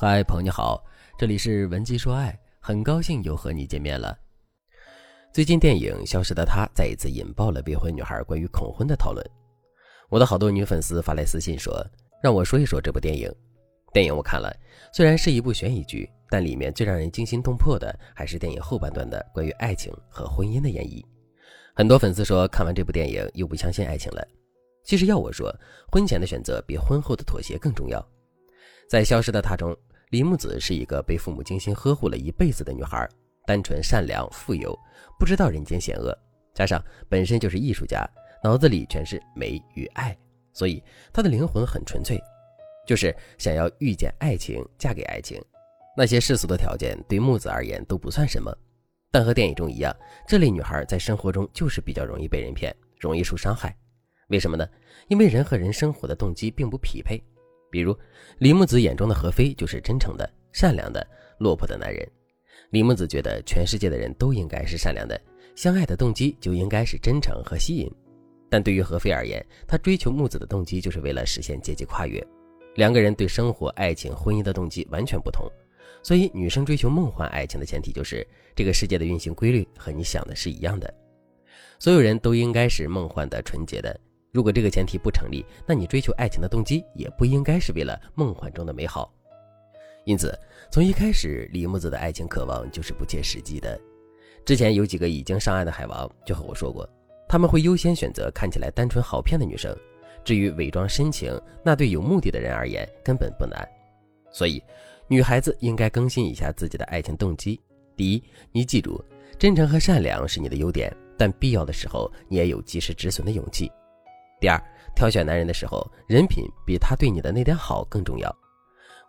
嗨，朋友你好，这里是文姬说爱，很高兴又和你见面了。最近电影《消失的她》再一次引爆了未婚女孩关于恐婚的讨论。我的好多女粉丝发来私信说，让我说一说这部电影。电影我看了，虽然是一部悬疑剧，但里面最让人惊心动魄的还是电影后半段的关于爱情和婚姻的演绎。很多粉丝说看完这部电影又不相信爱情了。其实要我说，婚前的选择比婚后的妥协更重要。在《消失的她》中。李木子是一个被父母精心呵护了一辈子的女孩，单纯善良、富有，不知道人间险恶，加上本身就是艺术家，脑子里全是美与爱，所以她的灵魂很纯粹，就是想要遇见爱情，嫁给爱情。那些世俗的条件对木子而言都不算什么，但和电影中一样，这类女孩在生活中就是比较容易被人骗，容易受伤害。为什么呢？因为人和人生活的动机并不匹配。比如，李木子眼中的何飞就是真诚的、善良的、落魄的男人。李木子觉得全世界的人都应该是善良的，相爱的动机就应该是真诚和吸引。但对于何飞而言，他追求木子的动机就是为了实现阶级跨越。两个人对生活、爱情、婚姻的动机完全不同，所以女生追求梦幻爱情的前提就是这个世界的运行规律和你想的是一样的，所有人都应该是梦幻的、纯洁的。如果这个前提不成立，那你追求爱情的动机也不应该是为了梦幻中的美好。因此，从一开始，李木子的爱情渴望就是不切实际的。之前有几个已经上岸的海王就和我说过，他们会优先选择看起来单纯好骗的女生。至于伪装深情，那对有目的的人而言根本不难。所以，女孩子应该更新一下自己的爱情动机。第一，你记住，真诚和善良是你的优点，但必要的时候，你也有及时止损的勇气。第二，挑选男人的时候，人品比他对你的那点好更重要。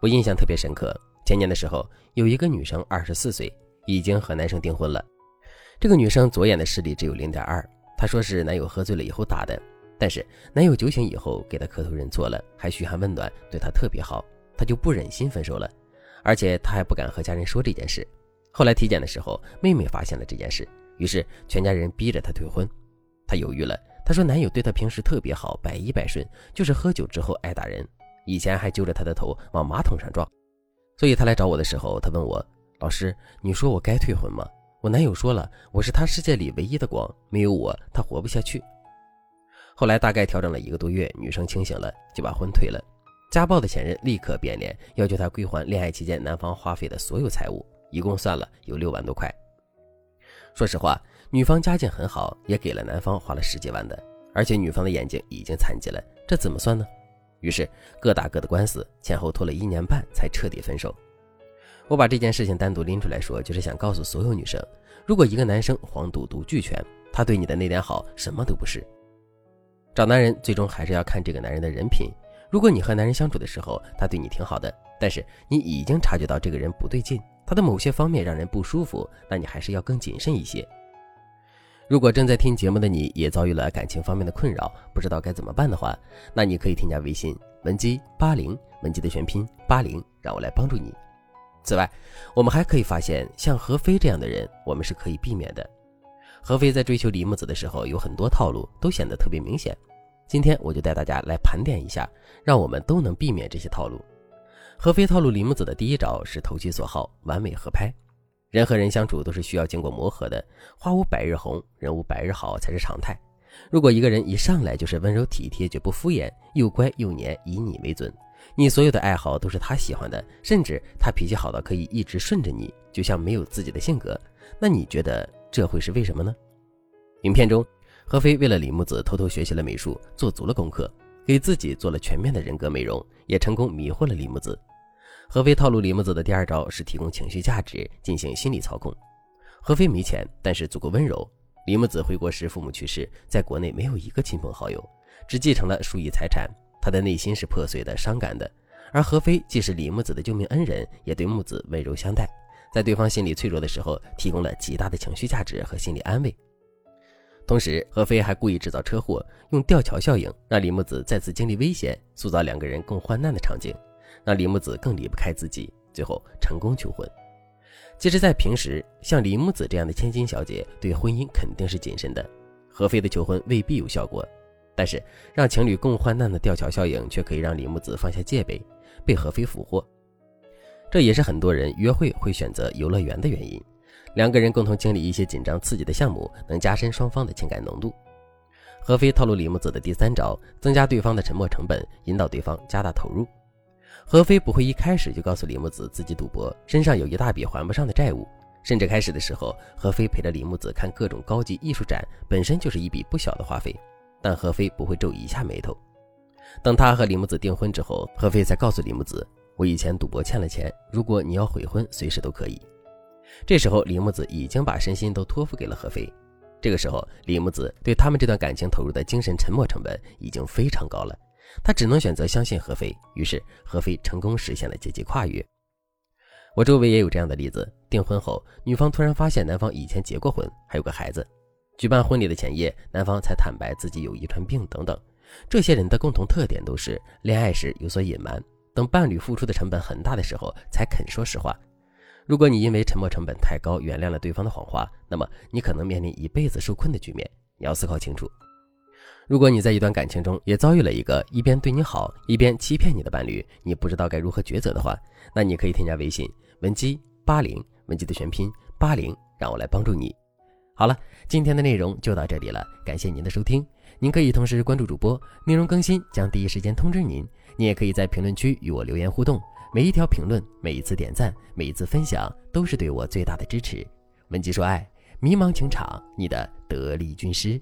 我印象特别深刻，前年的时候，有一个女生二十四岁，已经和男生订婚了。这个女生左眼的视力只有零点二，她说是男友喝醉了以后打的，但是男友酒醒以后给她磕头认错了，还嘘寒问暖，对她特别好，她就不忍心分手了，而且她还不敢和家人说这件事。后来体检的时候，妹妹发现了这件事，于是全家人逼着她退婚，她犹豫了。她说：“男友对她平时特别好，百依百顺，就是喝酒之后爱打人，以前还揪着她的头往马桶上撞。所以她来找我的时候，她问我：‘老师，你说我该退婚吗？’我男友说了，我是他世界里唯一的光，没有我他活不下去。后来大概调整了一个多月，女生清醒了，就把婚退了。家暴的前任立刻变脸，要求她归还恋爱期间男方花费的所有财物，一共算了有六万多块。说实话。”女方家境很好，也给了男方花了十几万的，而且女方的眼睛已经残疾了，这怎么算呢？于是各打各的官司，前后拖了一年半才彻底分手。我把这件事情单独拎出来说，就是想告诉所有女生：如果一个男生黄赌毒俱全，他对你的那点好什么都不是。找男人最终还是要看这个男人的人品。如果你和男人相处的时候，他对你挺好的，但是你已经察觉到这个人不对劲，他的某些方面让人不舒服，那你还是要更谨慎一些。如果正在听节目的你也遭遇了感情方面的困扰，不知道该怎么办的话，那你可以添加微信文姬八零，文姬的全拼八零，让我来帮助你。此外，我们还可以发现，像何飞这样的人，我们是可以避免的。何飞在追求李木子的时候，有很多套路都显得特别明显。今天我就带大家来盘点一下，让我们都能避免这些套路。何飞套路李木子的第一招是投其所好，完美合拍。人和人相处都是需要经过磨合的，花无百日红，人无百日好才是常态。如果一个人一上来就是温柔体贴，绝不敷衍，又乖又黏，以你为准，你所有的爱好都是他喜欢的，甚至他脾气好到可以一直顺着你，就像没有自己的性格，那你觉得这会是为什么呢？影片中，何飞为了李木子偷偷学习了美术，做足了功课，给自己做了全面的人格美容，也成功迷惑了李木子。何飞套路李木子的第二招是提供情绪价值，进行心理操控。何飞没钱，但是足够温柔。李木子回国时父母去世，在国内没有一个亲朋好友，只继承了数亿财产，他的内心是破碎的、伤感的。而何飞既是李木子的救命恩人，也对木子温柔相待，在对方心理脆弱的时候，提供了极大的情绪价值和心理安慰。同时，何飞还故意制造车祸，用吊桥效应让李木子再次经历危险，塑造两个人共患难的场景。让李木子更离不开自己，最后成功求婚。其实，在平时，像李木子这样的千金小姐，对婚姻肯定是谨慎的。何飞的求婚未必有效果，但是让情侣共患难的吊桥效应，却可以让李木子放下戒备，被何飞俘获。这也是很多人约会会选择游乐园的原因。两个人共同经历一些紧张刺激的项目，能加深双方的情感浓度。何飞套路李木子的第三招，增加对方的沉默成本，引导对方加大投入。何飞不会一开始就告诉李木子自己赌博，身上有一大笔还不上的债务。甚至开始的时候，何飞陪着李木子看各种高级艺术展，本身就是一笔不小的花费。但何飞不会皱一下眉头。等他和李木子订婚之后，何飞才告诉李木子：“我以前赌博欠了钱，如果你要悔婚，随时都可以。”这时候，李木子已经把身心都托付给了何飞。这个时候，李木子对他们这段感情投入的精神沉没成本已经非常高了，他只能选择相信何飞。于是，何飞成功实现了阶级跨越。我周围也有这样的例子：订婚后，女方突然发现男方以前结过婚，还有个孩子；举办婚礼的前夜，男方才坦白自己有遗传病等等。这些人的共同特点都是恋爱时有所隐瞒，等伴侣付出的成本很大的时候才肯说实话。如果你因为沉默成本太高，原谅了对方的谎话，那么你可能面临一辈子受困的局面。你要思考清楚。如果你在一段感情中也遭遇了一个一边对你好，一边欺骗你的伴侣，你不知道该如何抉择的话，那你可以添加微信。文姬八零，文姬的全拼八零，让我来帮助你。好了，今天的内容就到这里了，感谢您的收听。您可以同时关注主播，内容更新将第一时间通知您。您也可以在评论区与我留言互动，每一条评论、每一次点赞、每一次分享，都是对我最大的支持。文姬说爱，迷茫情场，你的得力军师。